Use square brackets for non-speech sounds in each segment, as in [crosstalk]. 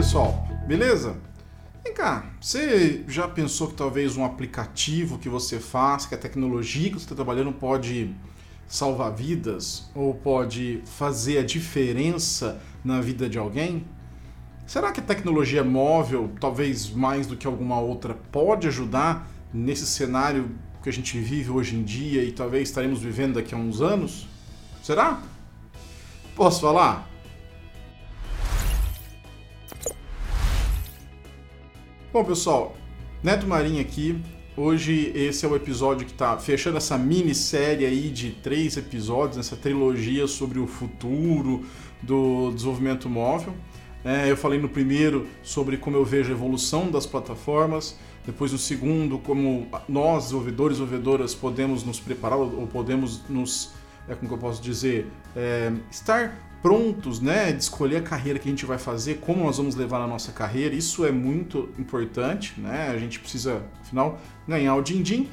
pessoal, beleza? Vem cá, você já pensou que talvez um aplicativo que você faz, que a tecnologia que você está trabalhando pode salvar vidas ou pode fazer a diferença na vida de alguém? Será que a tecnologia móvel, talvez mais do que alguma outra, pode ajudar nesse cenário que a gente vive hoje em dia e talvez estaremos vivendo daqui a uns anos? Será? Posso falar? Bom, pessoal, Neto Marinho aqui. Hoje esse é o episódio que está fechando essa minissérie aí de três episódios, essa trilogia sobre o futuro do desenvolvimento móvel. É, eu falei no primeiro sobre como eu vejo a evolução das plataformas, depois no segundo como nós, desenvolvedores e desenvolvedoras, podemos nos preparar ou podemos nos, é, como eu posso dizer, é, estar prontos, né, de escolher a carreira que a gente vai fazer, como nós vamos levar na nossa carreira. Isso é muito importante, né? A gente precisa, afinal, ganhar o din-din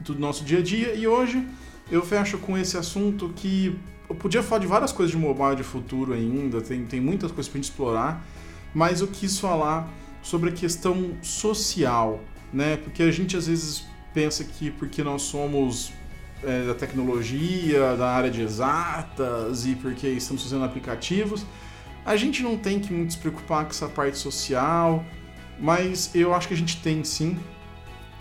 do nosso dia a dia. E hoje eu fecho com esse assunto que eu podia falar de várias coisas de mobile de futuro ainda, tem, tem muitas coisas para gente explorar, mas eu quis falar sobre a questão social, né? Porque a gente às vezes pensa que porque nós somos é, da tecnologia, da área de exatas e porque estamos fazendo aplicativos, a gente não tem que muito se preocupar com essa parte social, mas eu acho que a gente tem sim.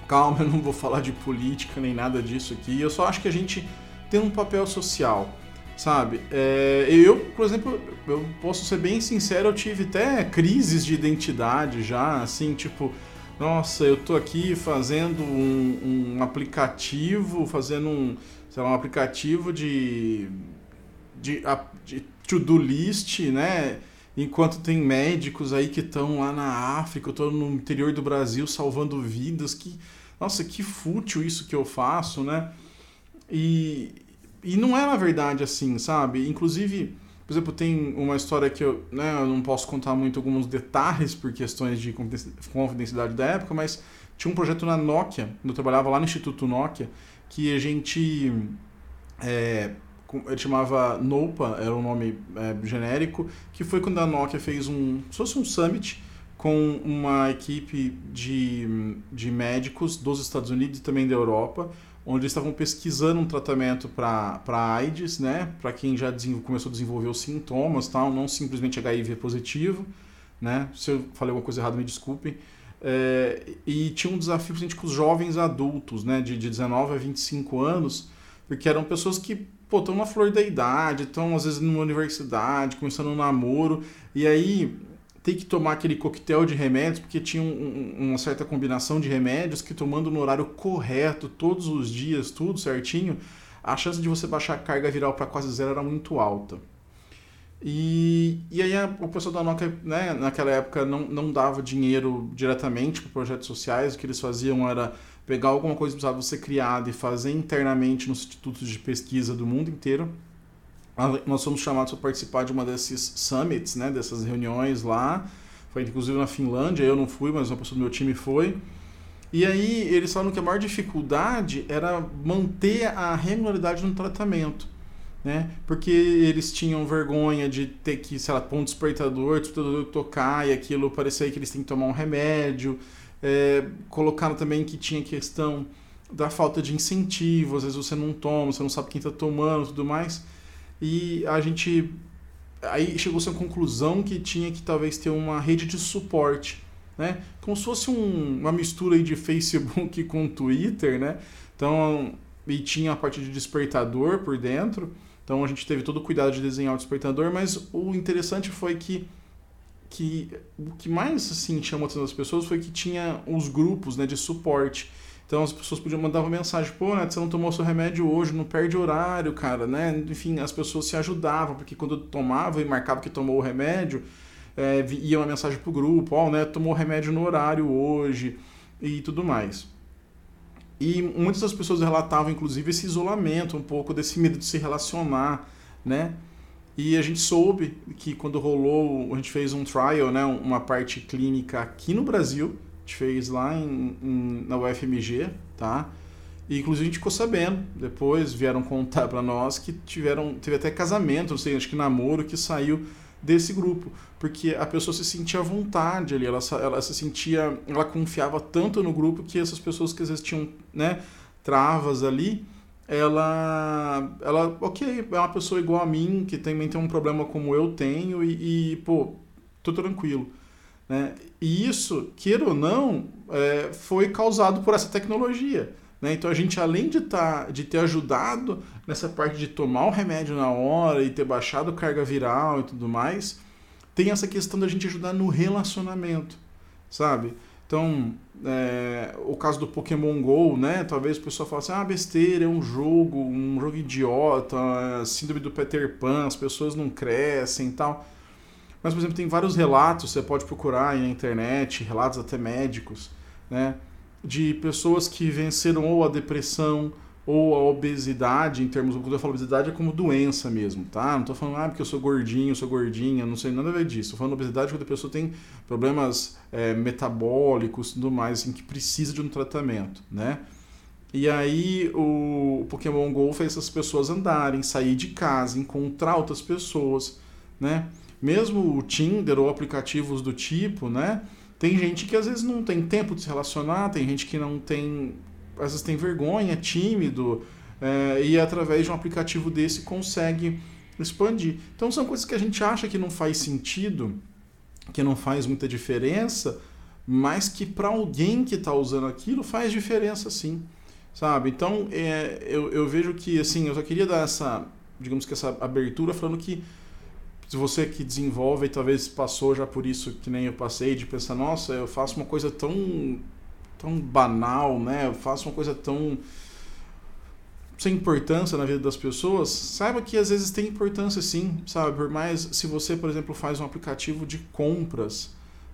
Calma, eu não vou falar de política nem nada disso aqui, eu só acho que a gente tem um papel social, sabe? É, eu, por exemplo, eu posso ser bem sincero, eu tive até crises de identidade já, assim, tipo, nossa, eu tô aqui fazendo um, um aplicativo, fazendo um, sei lá, um aplicativo de, de, de to-do list, né? Enquanto tem médicos aí que estão lá na África, eu tô no interior do Brasil salvando vidas, que, nossa, que fútil isso que eu faço, né? E, e não é na verdade assim, sabe? Inclusive, por exemplo, tem uma história que eu, né, eu não posso contar muito alguns detalhes por questões de confidencialidade da época, mas tinha um projeto na Nokia, eu trabalhava lá no Instituto Nokia, que a gente. É, ele chamava NOPA, era um nome é, genérico, que foi quando a Nokia fez um. se fosse um summit com uma equipe de, de médicos dos Estados Unidos e também da Europa, onde eles estavam pesquisando um tratamento para AIDS, né, para quem já começou a desenvolver os sintomas, tal, não simplesmente HIV positivo, né, se eu falei alguma coisa errada, me desculpem, é, e tinha um desafio gente, com os jovens adultos, né, de, de 19 a 25 anos, porque eram pessoas que estão na flor da idade, estão às vezes numa universidade, começando um namoro, e aí tem que tomar aquele coquetel de remédios, porque tinha um, uma certa combinação de remédios que tomando no horário correto, todos os dias, tudo certinho, a chance de você baixar a carga viral para quase zero era muito alta. E, e aí a, o pessoal da Nokia, né, naquela época, não, não dava dinheiro diretamente para projetos sociais, o que eles faziam era pegar alguma coisa que precisava ser criada e fazer internamente nos institutos de pesquisa do mundo inteiro, nós fomos chamados para participar de uma desses summits, né, dessas reuniões lá. Foi inclusive na Finlândia, eu não fui, mas uma pessoa do meu time foi. E aí eles falaram que a maior dificuldade era manter a regularidade no tratamento. Né? Porque eles tinham vergonha de ter que, sei lá, pôr um despertador, despertador tocar e aquilo parecia que eles têm que tomar um remédio. É, colocaram também que tinha questão da falta de incentivo, às vezes você não toma, você não sabe quem está tomando tudo mais. E a gente aí chegou-se à conclusão que tinha que talvez ter uma rede de suporte, né? Como se fosse um, uma mistura aí de Facebook [laughs] com Twitter, né? Então, e tinha a parte de despertador por dentro. Então a gente teve todo o cuidado de desenhar o despertador, mas o interessante foi que que o que mais assim chamou a atenção das pessoas foi que tinha os grupos, né, de suporte. Então as pessoas podiam mandar uma mensagem, pô, né, você não tomou seu remédio hoje, não perde horário, cara, né? Enfim, as pessoas se ajudavam, porque quando tomava e marcava que tomou o remédio, é, ia uma mensagem pro grupo, ó, oh, né, tomou remédio no horário hoje e tudo mais. E muitas das pessoas relatavam, inclusive, esse isolamento, um pouco desse medo de se relacionar, né? E a gente soube que quando rolou, a gente fez um trial, né, uma parte clínica aqui no Brasil, gente fez lá em, em, na UFMG, tá? E inclusive a gente ficou sabendo, depois vieram contar para nós que tiveram, teve até casamento, não sei, acho que namoro, que saiu desse grupo, porque a pessoa se sentia à vontade ali, ela, ela se sentia, ela confiava tanto no grupo que essas pessoas que às vezes tinham, né, travas ali, ela, ela, ok, é uma pessoa igual a mim, que também tem um problema como eu tenho e, e pô, tô tranquilo. Né? E isso, queira ou não, é, foi causado por essa tecnologia. Né? Então a gente, além de, tá, de ter ajudado nessa parte de tomar o remédio na hora e ter baixado carga viral e tudo mais, tem essa questão da gente ajudar no relacionamento, sabe? Então, é, o caso do Pokémon GO, né? Talvez o pessoal fale assim, ah, besteira, é um jogo, um jogo idiota, é síndrome do Peter Pan, as pessoas não crescem e tal. Mas, por exemplo, tem vários relatos, você pode procurar na internet, relatos até médicos, né? De pessoas que venceram ou a depressão ou a obesidade, em termos, quando eu falo obesidade é como doença mesmo, tá? Não tô falando, ah, porque eu sou gordinho, eu sou gordinha, não sei nada a ver disso. Tô falando obesidade quando a pessoa tem problemas é, metabólicos e tudo mais, assim, que precisa de um tratamento, né? E aí o Pokémon GO fez essas pessoas andarem, sair de casa, encontrar outras pessoas, né? Mesmo o Tinder ou aplicativos do tipo, né? Tem gente que às vezes não tem tempo de se relacionar, tem gente que não tem às vezes tem vergonha, é tímido, é, e através de um aplicativo desse consegue expandir. Então são coisas que a gente acha que não faz sentido, que não faz muita diferença, mas que para alguém que está usando aquilo faz diferença sim, sabe? Então é, eu, eu vejo que assim, eu só queria dar essa, digamos que essa abertura falando que se você que desenvolve e talvez passou já por isso que nem eu passei, de pensar, nossa, eu faço uma coisa tão tão banal, né? Eu faço uma coisa tão sem importância na vida das pessoas, saiba que às vezes tem importância sim, sabe? Por mais se você, por exemplo, faz um aplicativo de compras,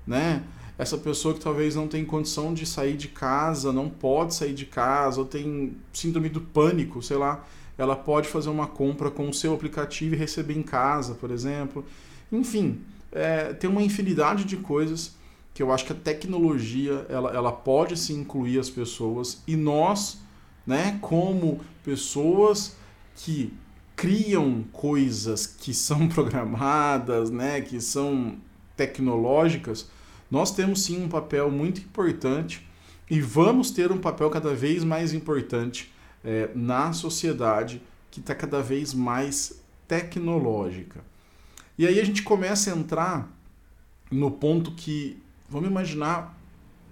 né? Essa pessoa que talvez não tem condição de sair de casa, não pode sair de casa, ou tem síndrome do pânico, sei lá, ela pode fazer uma compra com o seu aplicativo e receber em casa, por exemplo. Enfim, é, tem uma infinidade de coisas que eu acho que a tecnologia ela, ela pode se incluir as pessoas e nós, né, como pessoas que criam coisas que são [laughs] programadas, né, que são tecnológicas, nós temos sim um papel muito importante e vamos ter um papel cada vez mais importante é, na sociedade que está cada vez mais tecnológica. E aí a gente começa a entrar no ponto que Vamos imaginar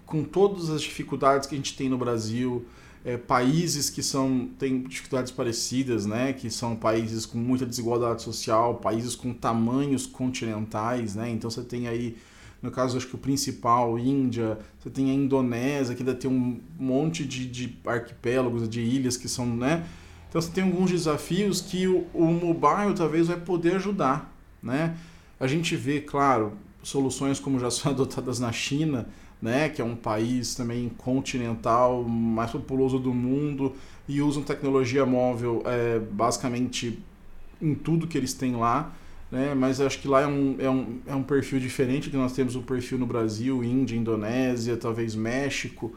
com todas as dificuldades que a gente tem no Brasil, é, países que são têm dificuldades parecidas, né? Que são países com muita desigualdade social, países com tamanhos continentais, né? Então você tem aí, no caso acho que o principal, Índia, você tem a Indonésia, que ainda tem um monte de, de arquipélagos, de ilhas que são, né? Então você tem alguns desafios que o, o mobile talvez vai poder ajudar, né? A gente vê, claro, soluções como já [laughs] são adotadas na China, né, que é um país também continental, mais populoso do mundo, e usam tecnologia móvel é, basicamente em tudo que eles têm lá. Né, mas acho que lá é um, é, um, é um perfil diferente que nós temos um perfil no Brasil, Índia, Indonésia, talvez México.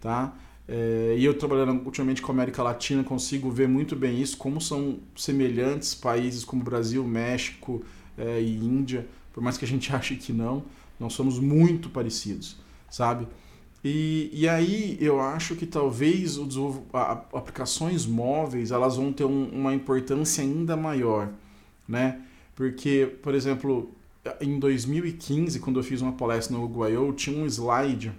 Tá? É, e eu trabalhando ultimamente com a América Latina consigo ver muito bem isso, como são semelhantes países como Brasil, México é, e Índia por mais que a gente [laughs] ache que não, nós somos muito parecidos, sabe? E, e aí eu acho que talvez o a, aplicações móveis elas vão ter um, uma importância ainda maior, né? Porque, por exemplo, em 2015, quando eu fiz uma palestra no I.O., tinha um slide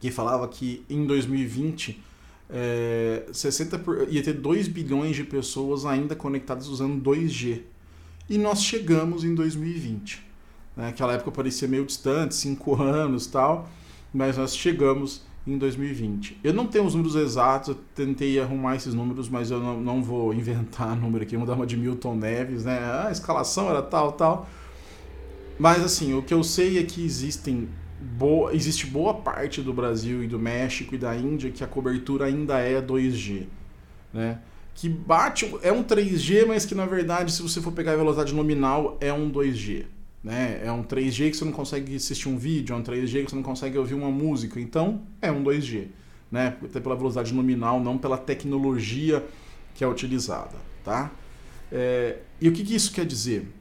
que falava que em 2020 é, 60 por, ia ter 2 bilhões de pessoas ainda conectadas usando 2G. E nós chegamos em 2020. Né? Aquela época parecia meio distante, cinco [laughs] anos tal, mas nós chegamos em 2020. Eu não tenho os números exatos, eu tentei arrumar esses números, mas eu não, não vou inventar [laughs] número aqui, vou dar uma de Milton Neves, né? Ah, a escalação era tal, tal. Mas assim, o que eu sei é que existem boa, existe boa parte do Brasil e do México e da Índia que a cobertura ainda é 2G, né? que bate, é um 3G, mas que na verdade, se você for pegar a velocidade nominal, é um 2G. Né? É um 3G que você não consegue assistir um vídeo, é um 3G que você não consegue ouvir uma música. Então, é um 2G. Né? Até pela velocidade nominal, não pela tecnologia que é utilizada. Tá? É, e o que, que isso quer dizer?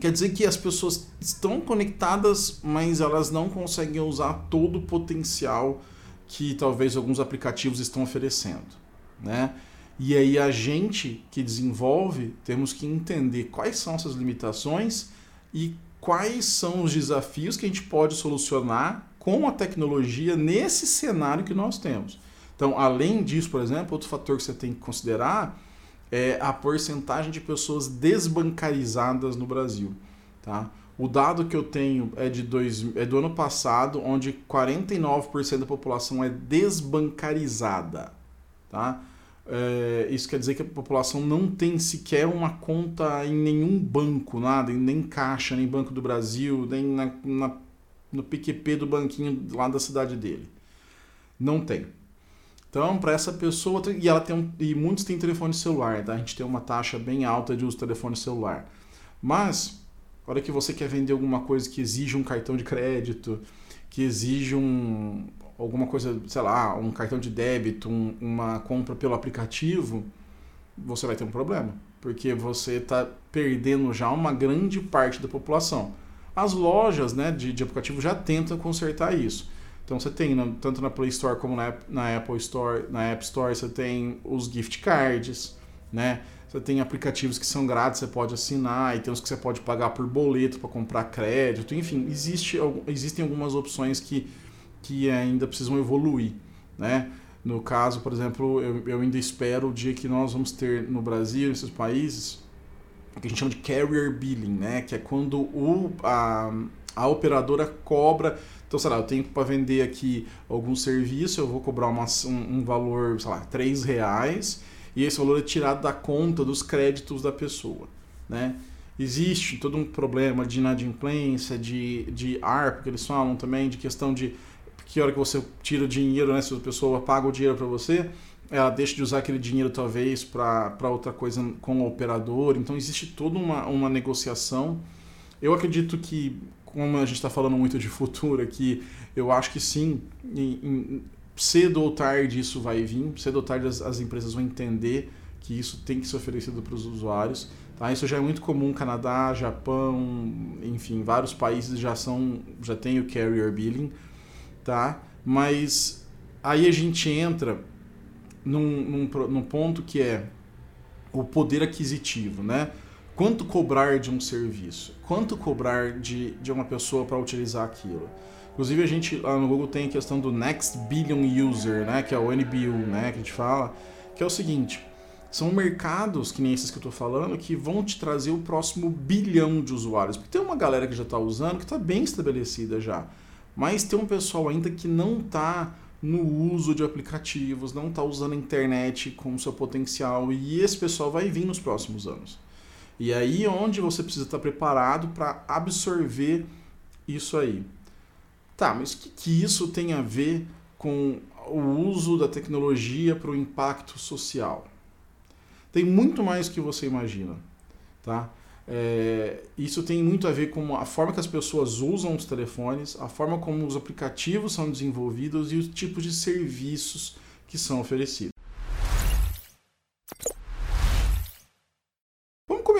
quer dizer que as pessoas estão conectadas, mas elas não conseguem usar todo o potencial que talvez alguns aplicativos estão oferecendo, né? E aí a gente que desenvolve temos que entender quais são essas limitações e quais são os desafios que a gente pode solucionar com a tecnologia nesse cenário que nós temos. Então, além disso, por exemplo, outro fator que você tem que considerar é a porcentagem de pessoas desbancarizadas no Brasil. Tá? O dado que eu tenho é, de dois, é do ano passado, onde 49% da população é desbancarizada. Tá? É, isso quer dizer que a população não tem sequer uma conta em nenhum banco, nada, nem caixa, nem Banco do Brasil, nem na, na, no PQP do banquinho lá da cidade dele. Não tem. Então, para essa pessoa, e ela tem um, e muitos têm telefone celular, tá? A gente tem uma taxa bem alta de uso de telefone celular. Mas, a hora que você quer vender alguma coisa que exige um cartão de crédito, que exige um, alguma coisa, sei lá, um cartão de débito, um, uma compra pelo aplicativo, você vai ter um problema. Porque você está perdendo já uma grande parte da população. As lojas né, de, de aplicativo já tentam consertar isso. Então você tem, tanto na Play Store como na, na Apple Store, na App Store, você tem os gift cards, né? Você tem aplicativos que são grátis, você pode assinar, e tem uns que você pode pagar por boleto para comprar crédito, enfim, existe, existem algumas opções que, que ainda precisam evoluir, né? No caso, por exemplo, eu, eu ainda espero o dia que nós vamos ter no Brasil, nesses países, o que a gente chama de carrier billing, né? Que é quando o, a, a operadora cobra então, sei lá, eu tenho para vender aqui algum serviço, eu vou cobrar uma, um, um, valor, sei lá, 3 reais, e esse valor é tirado da conta dos créditos da pessoa, né? Existe todo um problema de inadimplência, de, de ARP, que eles falam também, de questão de que hora que você tira o dinheiro, né? Se a pessoa paga o dinheiro para você, ela deixa de usar aquele dinheiro talvez para outra coisa com o operador. Então existe toda uma, uma negociação. Eu acredito que como a gente está falando muito de futuro aqui, eu acho que sim, em, em, cedo ou tarde isso vai vir, cedo ou tarde as, as, empresas vão entender que isso tem que ser oferecido para os usuários. Tá? Isso já é muito comum, Canadá, Japão, enfim, vários países já são, já tem o carrier billing, tá? Mas aí a gente entra num, num, num ponto que é o poder aquisitivo, né? Quanto cobrar de um serviço? Quanto cobrar de, de uma pessoa para utilizar aquilo? Inclusive a gente lá no Google tem a questão do Next Billion User, né, que é o NBU, né, que a gente fala, que é o seguinte, são mercados, que nem esses que eu estou falando, que vão te trazer o próximo bilhão de usuários. Porque tem uma galera que já está usando, que está bem estabelecida já. Mas tem um pessoal ainda que não está no uso de aplicativos, não está usando a internet com seu potencial. E esse pessoal vai vir nos próximos anos. E aí é onde você precisa estar preparado para absorver isso aí. Tá, mas o que, que isso tem a ver com o uso da tecnologia para o impacto social? Tem muito mais que você imagina, tá? É, isso tem muito a ver com a forma que as pessoas usam os telefones, a forma como os aplicativos são desenvolvidos e os tipos de serviços que são oferecidos.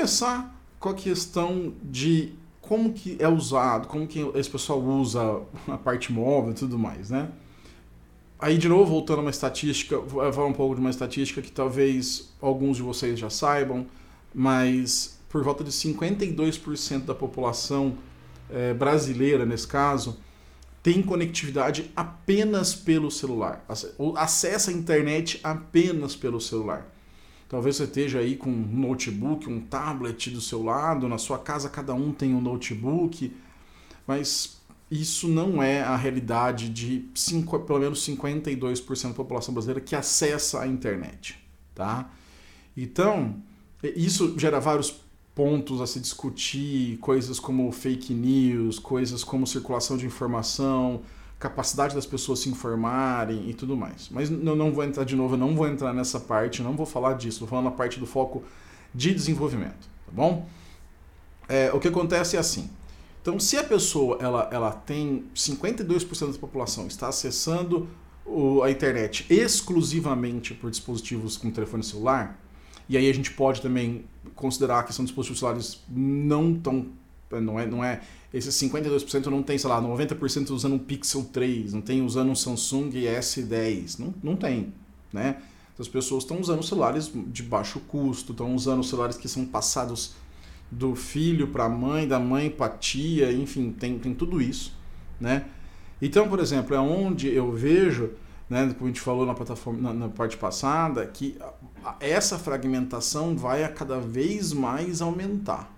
começar com a questão de como que é usado, como que esse pessoal usa a parte móvel e tudo mais, né? Aí, de novo, voltando a uma estatística, vou falar um pouco de uma estatística que talvez alguns de vocês já saibam, mas por volta de 52% da população é, brasileira, nesse caso, tem conectividade apenas pelo celular, acessa a internet apenas pelo celular. Talvez você esteja aí com um notebook, um tablet do seu lado, na sua casa cada um tem um notebook, mas isso não é a realidade de cinco, pelo menos 52% da população brasileira que acessa a internet, tá? Então, isso gera vários pontos a se discutir, coisas como fake news, coisas como circulação de informação, capacidade das pessoas se informarem e tudo mais. Mas eu não vou entrar de novo, eu não vou entrar nessa parte, não vou falar disso, vou falar na parte do foco de desenvolvimento, tá bom? É, o que acontece é assim. Então, se a pessoa ela, ela tem 52% da população está acessando o, a internet exclusivamente por dispositivos com telefone celular, e aí a gente pode também considerar que são dispositivos celulares não tão não é, não é esses 52% não tem, sei lá, 90% usando um Pixel 3, não tem usando um Samsung S10, não, não tem, né? As pessoas estão usando celulares de baixo custo, estão usando celulares que são passados do filho para a mãe, da mãe para a tia, enfim, tem, tem tudo isso, né? Então, por exemplo, é onde eu vejo, né, como a gente falou na plataforma na, na parte passada, que essa fragmentação vai a cada vez mais aumentar,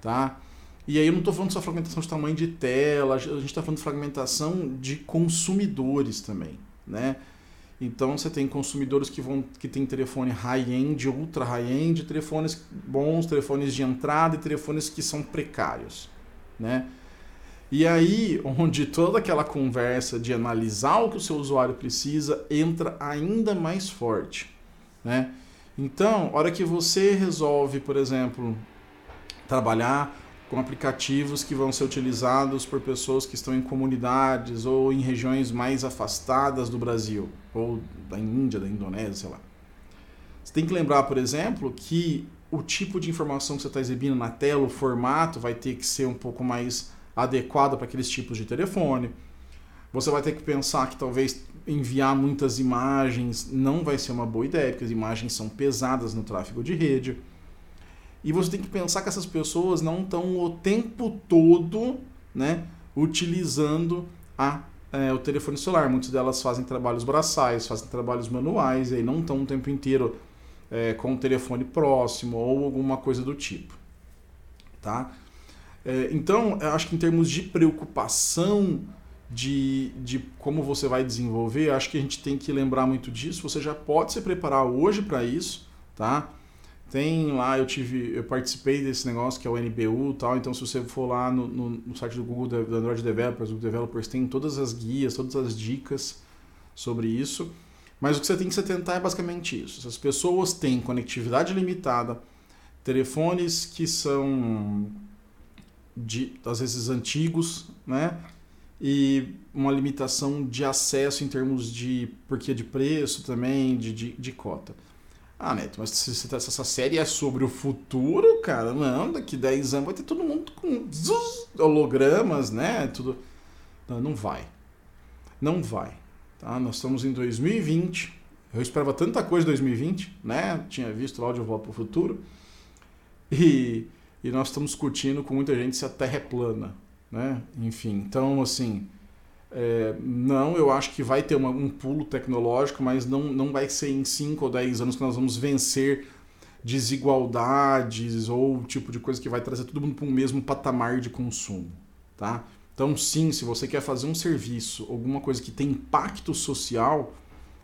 tá? E aí eu não estou falando só fragmentação de tamanho de tela, a gente está falando de fragmentação de consumidores também, né? Então você tem consumidores que vão que tem telefone high-end, ultra high-end, telefones bons, telefones de entrada e telefones que são precários, né? E aí, onde toda aquela conversa de analisar o que o seu usuário precisa entra ainda mais forte, né? Então, hora que você resolve, por exemplo, trabalhar com aplicativos que vão ser utilizados por pessoas que estão em comunidades ou em regiões mais afastadas do Brasil, ou da Índia, da Indonésia, sei lá. Você tem que lembrar, por exemplo, que o tipo de informação que você está exibindo na tela, o formato, vai ter que ser um pouco mais adequado para aqueles tipos de telefone. Você vai ter que pensar que talvez enviar muitas imagens não vai ser uma boa ideia, porque as imagens são pesadas no tráfego de rede. E você tem que pensar que essas pessoas não estão o tempo todo né, utilizando a, é, o telefone celular. Muitas delas fazem trabalhos braçais, fazem trabalhos manuais, e aí não estão o tempo inteiro é, com o telefone próximo ou alguma coisa do tipo. Tá? É, então, acho que em termos de preocupação de, de como você vai desenvolver, acho que a gente tem que lembrar muito disso. Você já pode se preparar hoje para isso, tá? Tem lá, eu tive, eu participei desse negócio que é o NBU e tal, então se você for lá no, no, no site do Google, do Android Developers, Developers, tem todas as guias, todas as dicas sobre isso. Mas o que você tem que se atentar é basicamente isso. As pessoas têm conectividade limitada, telefones que são de, às vezes antigos, né? E uma limitação de acesso em termos de porque de preço também, de, de, de cota. Ah, Neto, mas se, tá, se, essa série é sobre o futuro, cara, não, daqui 10 anos vai ter todo mundo com hologramas, né? Tudo. Não, não vai. Não vai. Tá? Nós estamos em 2020. Eu esperava tanta coisa em 2020, né? Tinha visto lá de Volta para o Futuro. E, e nós estamos discutindo com muita gente se a Terra é plana, né? Enfim, então, assim, é, não, eu acho que vai ter uma, um pulo tecnológico, mas não, não vai ser em 5 ou 10 anos que nós vamos vencer desigualdades ou tipo de coisa que vai trazer todo mundo para um mesmo patamar de consumo. Tá? Então, sim, se você quer fazer um serviço, alguma coisa que tem impacto social,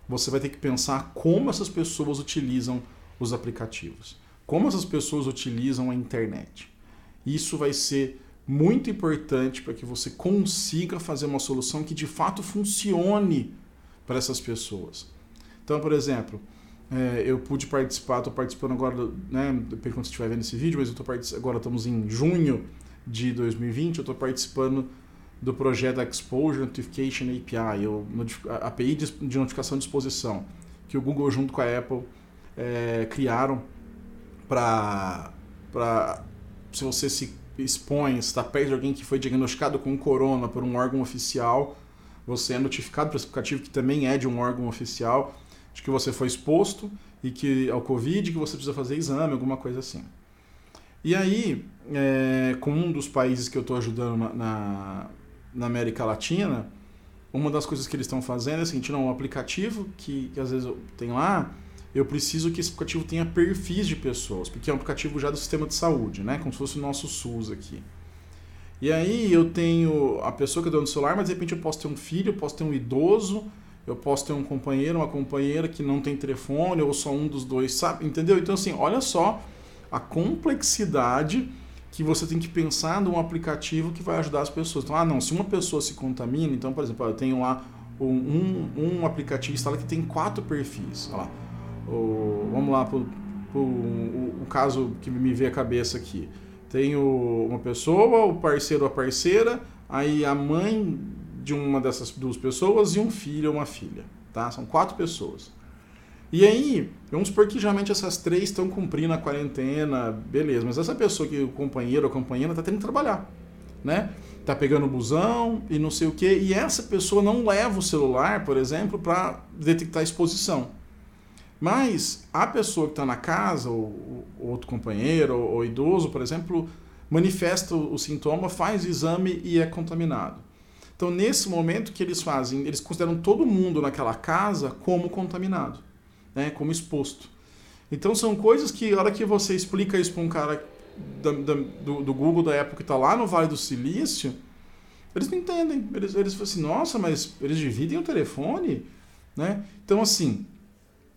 você vai ter que pensar como essas pessoas utilizam os aplicativos, como essas pessoas utilizam a internet. Isso vai ser muito importante para que você consiga fazer uma solução que de fato funcione para essas pessoas. Então, por exemplo, é, eu pude participar, estou participando agora, né, depende quando você estiver vendo esse vídeo, mas eu tô agora estamos em junho de 2020, eu estou participando do projeto Exposure Notification API, a API de notificação de exposição, que o Google junto com a Apple é, criaram para se você se expõe, está perto de alguém que foi diagnosticado com corona por um órgão oficial, você é notificado esse aplicativo que também é de um órgão oficial de que você foi exposto e que ao Covid, que você precisa fazer exame, alguma coisa assim. E aí, é, com um dos países que eu estou ajudando na, na, na, América Latina, uma das coisas que eles estão fazendo é o não, um aplicativo que, que às vezes tem lá, eu preciso que esse aplicativo tenha perfis de pessoas, porque é um aplicativo já do sistema de saúde, né? Como se fosse o nosso SUS aqui. E aí eu tenho a pessoa que é dona do celular, mas de repente eu posso ter um filho, eu posso ter um idoso, eu posso ter um companheiro, uma companheira que não tem telefone, ou só um dos dois, sabe? Entendeu? Então, assim, olha só a complexidade que você tem que pensar num aplicativo que vai ajudar as pessoas. Então, ah, não, se uma pessoa se contamina, então, por exemplo, eu tenho lá um, um, aplicativo instalado que tem quatro perfis. Olha lá o, vamos lá para o, o caso que me veio à cabeça aqui. Tem o, uma pessoa, o parceiro ou a parceira, aí a mãe de uma dessas duas pessoas e um filho ou uma filha. Tá? São quatro pessoas. E aí, vamos supor que geralmente essas três estão cumprindo a quarentena, beleza, mas essa pessoa que o companheiro ou a companheira está tendo que trabalhar, né? Tá pegando o busão e não sei o que, e essa pessoa não leva o celular, por exemplo, para detectar exposição. Mas a pessoa que está na casa, ou, ou outro companheiro, ou, ou, idoso, por exemplo, manifesta o, o sintoma, faz o exame e é contaminado. Então, nesse momento que eles fazem, eles consideram todo mundo naquela casa como contaminado né, como exposto. Então são coisas que, a hora que você explica isso para um cara da, da, do, do, Google da época que está lá no Vale do Silício, eles não entendem. Eles, eles falam assim, nossa, mas eles dividem o telefone? Né? Então, assim,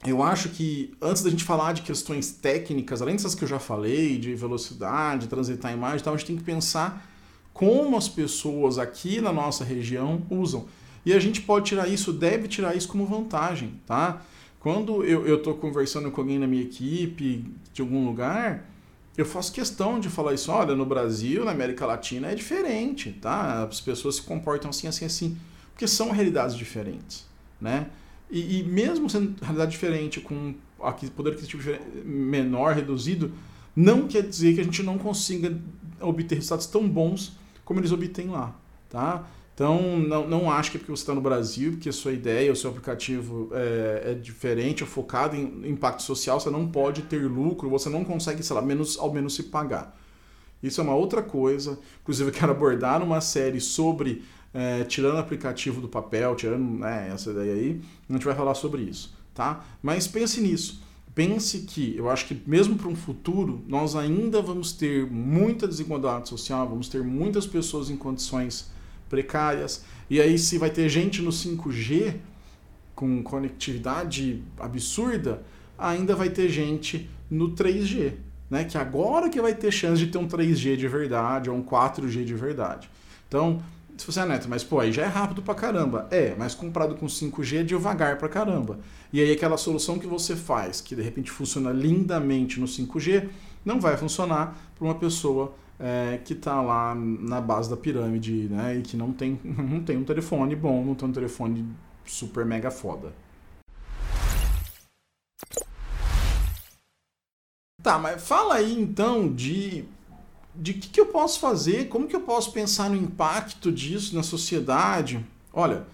eu acho que antes da gente falar de questões técnicas, além dessas que eu já falei, de velocidade, transitar a imagem, tal, a gente tem que pensar como as pessoas aqui na nossa região usam. E a gente pode tirar isso, deve tirar isso como vantagem, tá? Quando eu estou conversando com alguém na minha equipe, de algum lugar, eu faço questão de falar isso. Olha, no Brasil, na América Latina é diferente, tá? As pessoas se comportam assim, assim, assim. Porque são realidades diferentes, né? E, e mesmo sendo realidade diferente, com poder aquisitivo menor, reduzido, não quer dizer que a gente não consiga obter resultados tão bons como eles obtêm lá, tá? Então, não, não acho que é porque você está no Brasil, porque a sua ideia, o seu aplicativo é, é, diferente, é focado em impacto social, você não pode ter lucro, você não consegue, sei lá, menos, ao menos se pagar. Isso é uma outra coisa. Inclusive, eu quero abordar numa série sobre é, tirando o aplicativo do papel, tirando né, essa ideia aí, a gente vai falar sobre isso, tá? Mas pense nisso. Pense que eu acho que mesmo para um futuro, nós ainda vamos ter muita desigualdade social, vamos ter muitas pessoas em condições precárias. E aí, se vai ter gente no 5G com conectividade absurda, ainda vai ter gente no 3G, né? Que agora que vai ter chance de ter um 3G de verdade ou um 4G de verdade. Então, se você é neto, mas pô, aí já é rápido pra caramba. É, mas comprado com 5G é devagar pra caramba. E aí aquela solução que você faz, que de repente funciona lindamente no 5G, não vai funcionar para uma pessoa é, que está lá na base da pirâmide, né? E que não tem, [laughs] não tem um telefone bom, não tem um telefone super mega foda. Tá, mas fala aí então de de que, que eu posso fazer, como que eu posso pensar no impacto disso na sociedade. Olha,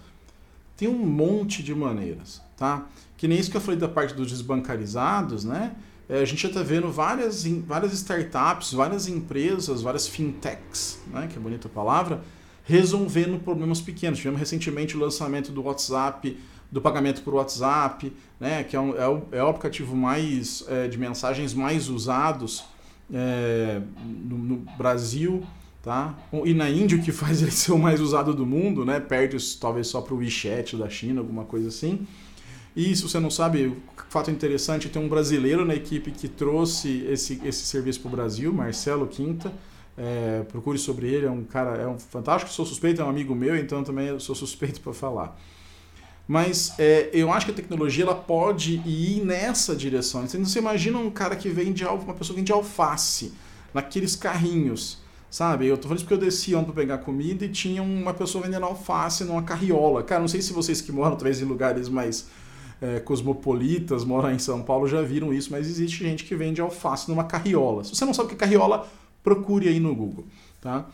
tem um monte de maneiras, tá? Que nem isso que eu falei da parte dos desbancarizados, né? É, a gente já está vendo várias, várias startups, várias empresas, várias fintechs, né, que é bonita palavra, resolvendo problemas pequenos. Tivemos recentemente o lançamento do WhatsApp, do pagamento por WhatsApp, né, que é, um, é, o, é o aplicativo mais é, de mensagens mais usados é, no, no, Brasil. Tá? E na Índia, o que faz [laughs] ele ser o mais usado do mundo, né? perde talvez só para o WeChat da China, alguma coisa assim. E se você não sabe, fato interessante, tem um brasileiro na equipe que trouxe esse, esse serviço para o Brasil, Marcelo Quinta. É, procure sobre ele, é um cara, é um fantástico, sou suspeito, é um amigo meu, então também sou [laughs] suspeito para falar. Mas é, eu acho que a tecnologia ela pode ir nessa direção. Então, você imagina um cara que vende uma pessoa que vende alface naqueles carrinhos, sabe? Eu tô falando isso porque eu desci ontem para pegar comida e tinha uma pessoa vendendo alface numa carriola. Cara, não sei se vocês que moram talvez em lugares mais é, cosmopolitas, moram em São Paulo, já viram isso, mas existe gente que vende alface numa carriola. Se você não sabe o que é carriola, procure aí no Google, tá?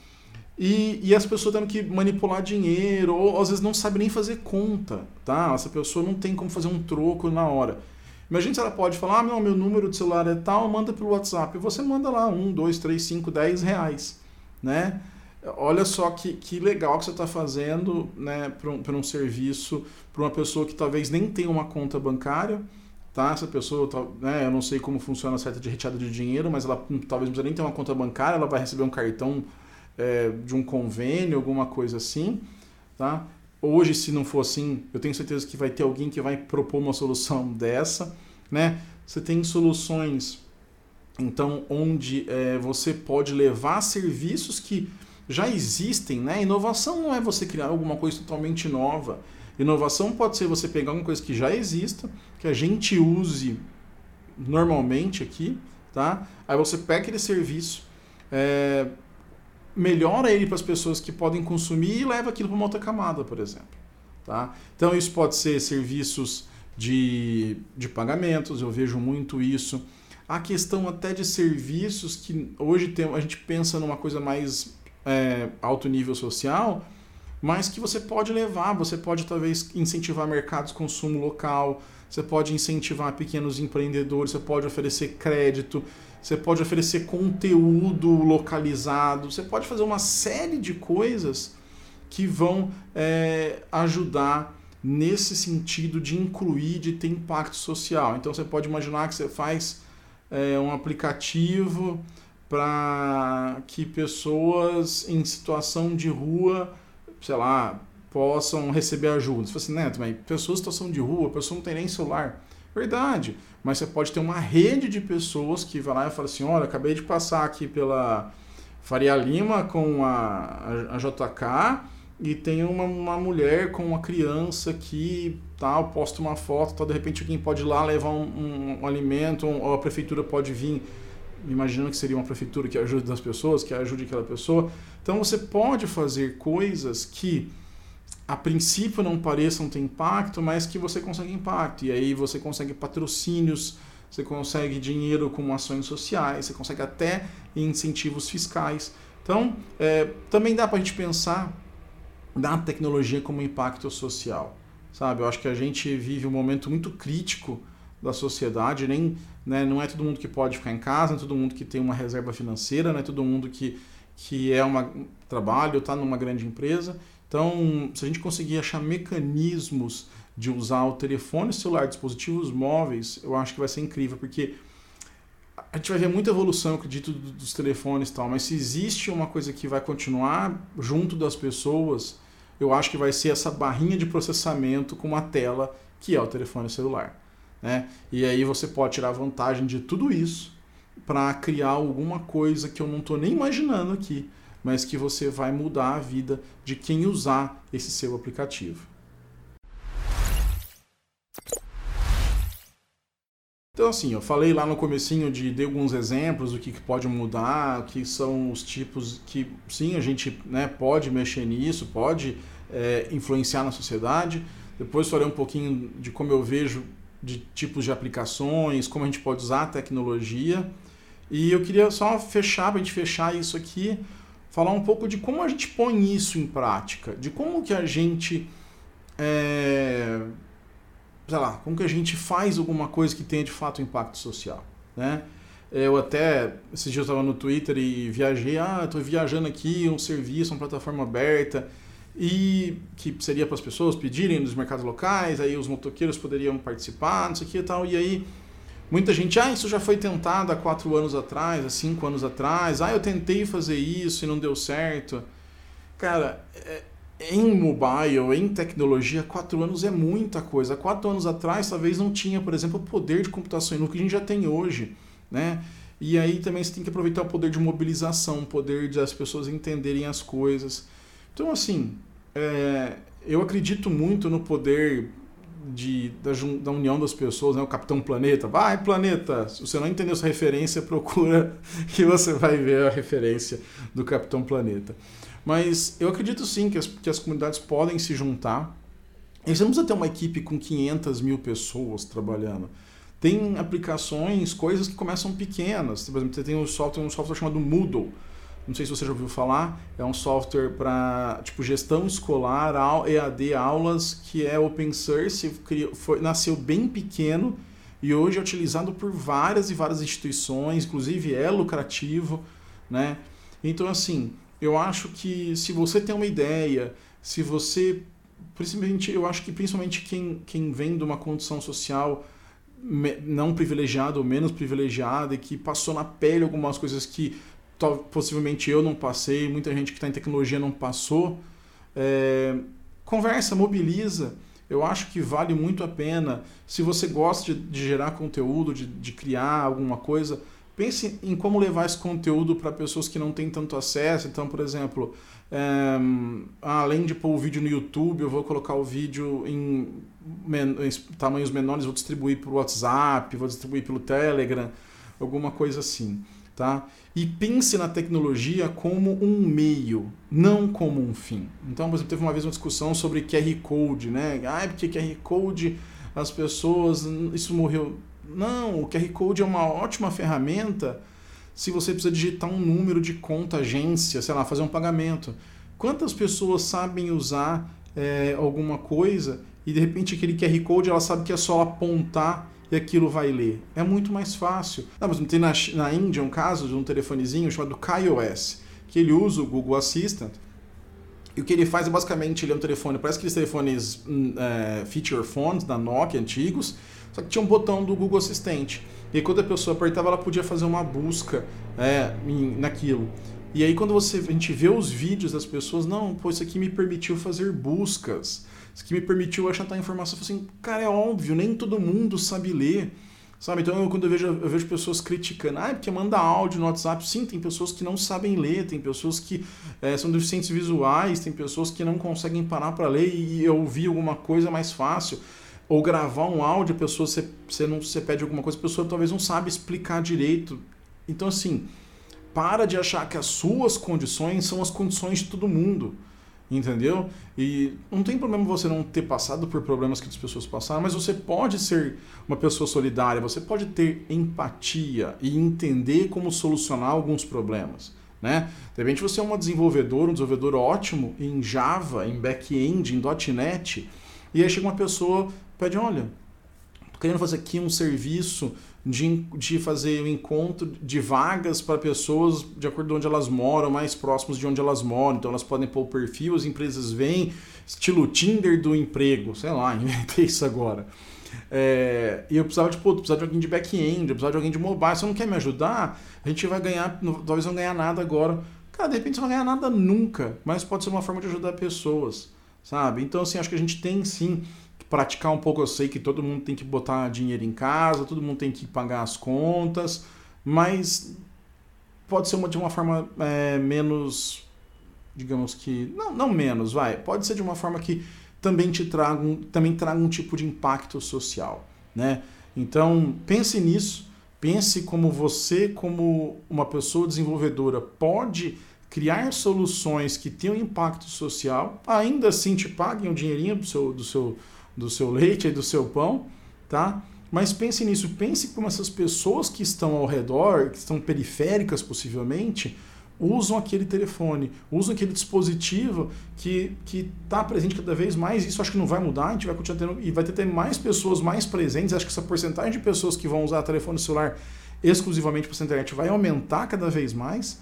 E, e as pessoas tendo que manipular dinheiro, ou às vezes não sabe nem fazer conta, tá? Essa pessoa não tem como fazer um troco na hora. Imagina se ela pode falar, ah, meu número de celular é tal, manda pelo WhatsApp. Você manda lá um, dois, três, cinco, dez reais, né? olha só que, que legal que você está fazendo né, para um, um serviço para uma pessoa que talvez nem tenha uma conta bancária. Tá? Essa pessoa, né, eu não sei como funciona a certa de retirada de dinheiro, mas ela talvez não precisa nem ter uma conta bancária, ela vai receber um cartão é, de um convênio, alguma coisa assim. Tá? Hoje, se não for assim, eu tenho certeza que vai ter alguém que vai propor uma solução [laughs] dessa. Né? Você tem soluções, então, onde é, você pode levar serviços que já existem, né? Inovação não é você criar alguma coisa totalmente nova. Inovação pode ser você pegar alguma coisa que já exista, que a gente use normalmente aqui, tá? Aí você pega aquele serviço, é, melhora ele para as pessoas que podem consumir e leva aquilo para uma outra camada, por exemplo. Tá? Então isso pode ser serviços de, de pagamentos, eu vejo muito isso. A questão até de serviços, que hoje tem, a gente pensa numa coisa mais é, alto nível social, mas que você pode levar, você pode talvez incentivar mercados de consumo local, você pode incentivar pequenos empreendedores, você pode oferecer crédito, você pode oferecer conteúdo localizado, você pode fazer uma série de coisas que vão é, ajudar nesse sentido de incluir, de ter impacto social. Então você pode imaginar que você faz é, um aplicativo para que pessoas em situação de rua, sei lá, possam receber ajuda. Você fala assim, Neto, mas pessoas em situação de rua, pessoa não tem nem celular. Verdade, mas você pode ter uma rede de pessoas que vai lá e fala assim, olha, acabei de passar aqui pela Faria Lima com a, a, JK e tem uma, uma mulher com uma criança que tal, posta uma foto, tal, de repente alguém pode ir lá levar um, um, um alimento, um, ou a prefeitura pode vir, imaginando que seria uma prefeitura que ajude as pessoas, que ajude aquela pessoa. Então você pode fazer coisas que a princípio não pareçam ter impacto, mas que você consegue impacto. E aí você consegue patrocínios, você consegue dinheiro com ações sociais, você consegue até incentivos fiscais. Então, é, também dá para a gente pensar da tecnologia como impacto social, sabe? Eu acho que a gente vive um momento muito crítico da sociedade, nem, né, não é todo mundo que pode ficar em casa, não é todo mundo que tem uma reserva financeira, não é todo mundo que, que é um trabalho, está numa grande empresa. Então, se a gente conseguir achar mecanismos de usar o telefone celular, dispositivos móveis, eu acho que vai ser incrível, porque a gente vai ver muita evolução, acredito, dos telefones e tal, mas se existe uma coisa que vai continuar junto das pessoas, eu acho que vai ser essa barrinha de processamento com uma tela que é o telefone celular. Né? E aí você pode tirar vantagem de tudo isso para criar alguma coisa que eu não estou nem imaginando aqui, mas que você vai mudar a vida de quem usar esse seu aplicativo. Então assim, eu falei lá no comecinho de dei alguns exemplos do que, que pode mudar, que são os tipos que sim a gente né, pode mexer nisso, pode é, influenciar na sociedade. Depois falei um pouquinho de como eu vejo de tipos de aplicações, como a gente pode usar a tecnologia. E eu queria só fechar, para a gente fechar isso aqui, falar um pouco de como a gente põe isso em prática, de como que a gente é, sei lá, como que a gente faz alguma coisa que tenha de fato impacto social, né? Eu até, esses dias eu estava no Twitter e viajei, ah, estou viajando aqui, um serviço, uma plataforma aberta, e que seria para as pessoas pedirem nos mercados locais, aí os motoqueiros poderiam participar, não sei o que e tal, e aí muita gente, ah, isso já foi tentado há quatro anos atrás, há cinco anos atrás, ah, eu tentei fazer isso e não deu certo. Cara, é, em mobile, em tecnologia, quatro anos é muita coisa. Quatro anos atrás, talvez não tinha, por exemplo, o poder de computação no que a gente já tem hoje, né? E aí também você tem que aproveitar o poder de mobilização, o poder de as pessoas entenderem as coisas. Então, assim, é, eu acredito muito no poder de, da, da, união das pessoas, né? o Capitão Planeta. Vai, planeta! Se você não entendeu essa referência, [laughs] procura que você vai ver a referência do Capitão Planeta. Mas eu acredito sim que as, que as comunidades podem se juntar. E você não precisa ter uma equipe com 500 mil pessoas trabalhando. Tem aplicações, coisas que começam pequenas. Por exemplo, você tem um software, um software chamado Moodle. Não sei se você já ouviu falar. É um software para tipo gestão escolar, EAD, aulas, que é open source. Foi, nasceu bem pequeno e hoje é utilizado por várias e várias instituições, inclusive é lucrativo, né? Então assim, eu acho que se você tem uma ideia, se você. Principalmente, eu acho que principalmente quem, quem vem de uma condição social não privilegiada ou menos privilegiada e que passou na pele algumas coisas que possivelmente eu não passei, muita gente que está em tecnologia não passou. É, conversa, mobiliza. Eu acho que vale muito a pena. Se você gosta de, de gerar conteúdo, de, de criar alguma coisa, pense em como levar esse conteúdo para pessoas que não têm tanto acesso. Então, por exemplo, é, além de pôr o vídeo no YouTube, eu vou colocar o vídeo em, em tamanhos menores, vou distribuir pelo WhatsApp, vou distribuir pelo Telegram, alguma coisa assim. Tá? E pense na tecnologia como um meio, não como um fim. Então, por exemplo, teve uma vez uma discussão sobre QR Code, né? Ah, porque QR Code as pessoas, isso morreu. Não, o QR Code é uma ótima ferramenta se você precisa digitar um número de conta agência, sei lá, fazer um pagamento. Quantas pessoas sabem usar é, alguma coisa e de repente aquele QR Code ela sabe que é só apontar e aquilo vai ler? É muito mais fácil. Não, mas tem na, na Índia um caso de um telefonezinho chamado KaiOS, que ele usa o Google Assistant e o que ele faz é basicamente, ele é um telefone, parece aqueles telefones hum, é, feature phones da Nokia antigos, só que tinha um botão do Google Assistente. E quando a pessoa apertava, ela podia fazer uma busca é, naquilo. E aí quando você, a gente vê os vídeos das pessoas, não, pô, isso aqui me permitiu fazer buscas, isso aqui me permitiu achar tal informação. Eu assim, cara, é óbvio, nem todo mundo sabe ler. Sabe? Então, eu, quando eu vejo, eu vejo pessoas criticando, ah, é porque manda áudio no WhatsApp. Sim, tem pessoas que não sabem ler, tem pessoas que é, são deficientes visuais, tem pessoas que não conseguem parar para ler e ouvir alguma coisa mais fácil. Ou gravar um áudio, a pessoa, você, você, não, você pede alguma coisa, a pessoa talvez não sabe explicar direito. Então, assim, para de achar que as suas condições são as condições de todo mundo entendeu? E não tem problema você não ter passado por problemas que as pessoas passaram, mas você pode ser uma pessoa solidária, você pode ter empatia e entender como solucionar alguns problemas. Né? De repente você é uma desenvolvedora, um desenvolvedor ótimo em Java, em back-end, em .NET, e aí chega uma pessoa pede, olha, tô querendo fazer aqui um serviço de, de fazer o um encontro de vagas para pessoas de acordo com onde elas moram, mais próximos de onde elas moram. Então elas podem pôr o perfil, as empresas vêm, estilo Tinder do emprego, sei lá, [laughs] inventei isso agora. É, e eu precisava de, pô, precisava de alguém de back-end, eu precisava de alguém de mobile. Você não quer me ajudar? A gente vai ganhar, talvez não ganhar nada agora. Cara, de repente você não vai ganhar nada nunca, mas pode ser uma forma de ajudar pessoas, sabe? Então, assim, acho que a gente tem sim praticar um pouco. Eu sei que todo mundo tem que botar dinheiro em casa, todo mundo tem que pagar as contas, mas pode ser uma, de uma forma é, menos, digamos que, não, não menos, vai, pode ser de uma forma que também te traga um, também traga um tipo de impacto social, né? Então pense nisso, pense como você, como uma pessoa desenvolvedora, pode criar soluções que tenham impacto social, ainda assim te paguem o dinheirinho do seu, do seu do seu leite e do seu pão, tá? Mas pense nisso, pense como essas pessoas que estão ao redor, que estão periféricas possivelmente, usam aquele telefone, usam aquele dispositivo que está presente cada vez mais. Isso acho que não vai mudar, a gente vai continuar tendo, e vai ter, ter mais pessoas mais presentes. Acho que essa porcentagem de pessoas que vão usar telefone celular exclusivamente para a internet vai aumentar cada vez mais,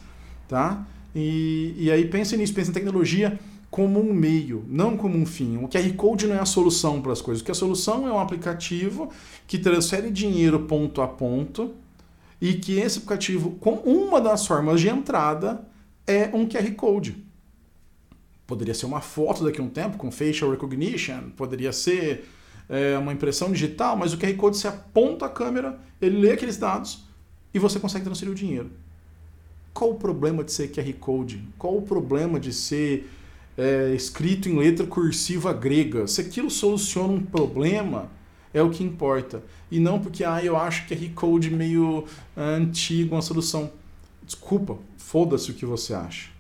tá? E, e aí pense nisso, pense em tecnologia como um meio, não como um fim. O QR Code não é a solução para as coisas. O que a solução é um aplicativo que transfere dinheiro ponto a ponto e que esse aplicativo, com uma das formas de entrada, é um QR Code. Poderia ser uma foto daqui a um tempo com facial recognition, poderia ser é, uma impressão digital, mas o QR Code você aponta a câmera, ele lê aqueles dados e você consegue transferir o dinheiro. Qual o problema de ser QR Code? Qual o problema de ser é, escrito em letra cursiva grega. Se aquilo soluciona um problema, é o que importa. E não porque ah, eu acho que é Recode meio ah, antigo, uma solução. Desculpa, foda-se o que você acha.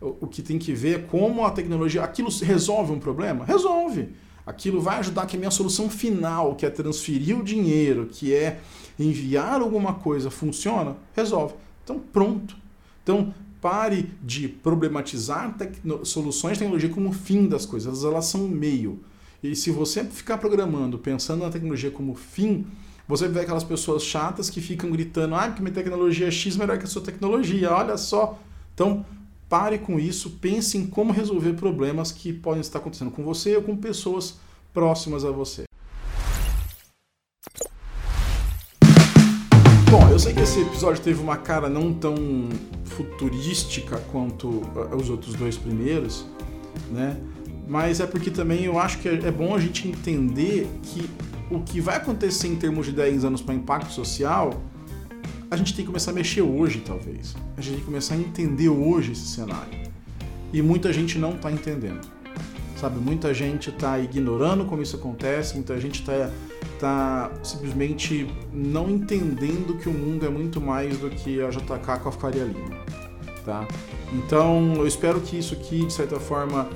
O, o que tem que ver é como a tecnologia. Aquilo resolve um problema? Resolve. Aquilo vai ajudar que a minha solução final, que é transferir o dinheiro, que é enviar alguma coisa, funciona? Resolve. Então, pronto. Então, Pare de problematizar soluções de tecnologia como fim das coisas, elas são meio. E se você ficar programando pensando na tecnologia como fim, você vê aquelas pessoas chatas que ficam gritando: ah, porque minha tecnologia é X melhor que a sua tecnologia, olha só. Então, pare com isso, pense em como resolver problemas que podem estar acontecendo com você ou com pessoas próximas a você. Sei que esse episódio teve uma cara não tão futurística quanto eh, os outros dois primeiros, né? Mas é porque também eu acho que é bom a gente entender que o que vai acontecer em termos de 10 anos para impacto social, a gente tem que começar a mexer hoje, talvez. A gente tem que começar a entender hoje esse cenário. E muita gente não está entendendo. Sabe, muita gente está ignorando como isso acontece, muita gente está tá simplesmente não entendendo que o mundo é muito mais do que a JK com a Faria Lima. Tá? Então, eu espero que isso aqui, de certa forma,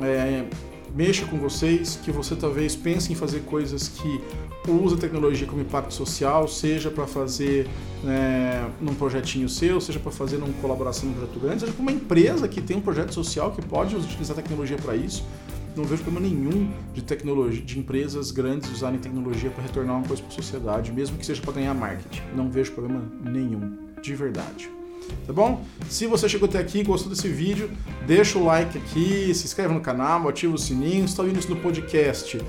é, mexa com vocês, que você talvez pense em fazer coisas que usa tecnologia como impacto social, seja para fazer é, num projetinho seu, seja para fazer numa colaboração num projeto grande, seja para uma empresa que tem um projeto social que pode utilizar tecnologia para isso. Não vejo problema nenhum de tecnologia, de empresas grandes usarem tecnologia para retornar uma coisa para a sociedade, mesmo que seja para ganhar marketing. Não vejo problema nenhum, de verdade. Tá bom? Se você chegou até aqui e gostou desse vídeo, deixa o like aqui, se inscreve no canal, ativa o sininho, está ouvindo isso no podcast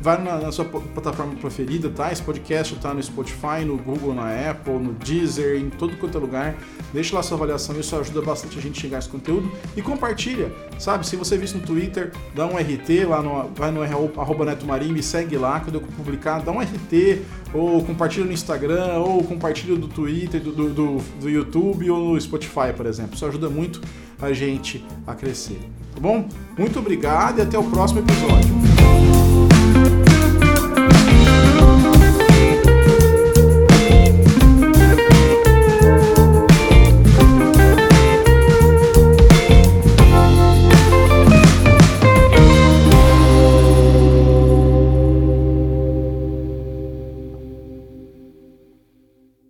vai na, na, sua plataforma preferida, tá? Esse podcast tá no Spotify, no Google, na Apple, no Deezer, em todo quanto é lugar. Deixa lá sua avaliação, isso ajuda bastante a gente a chegar esse conteúdo. E compartilha, sabe? Se você viu isso no Twitter, dá um RT lá no, vai no arroba Neto Marim, me segue lá, quando eu publicar, dá um RT, ou compartilha no Instagram, ou compartilha do Twitter, do, do, do YouTube ou no Spotify, por exemplo. Isso ajuda muito a gente a crescer. Tá bom? Muito obrigado e até o próximo episódio.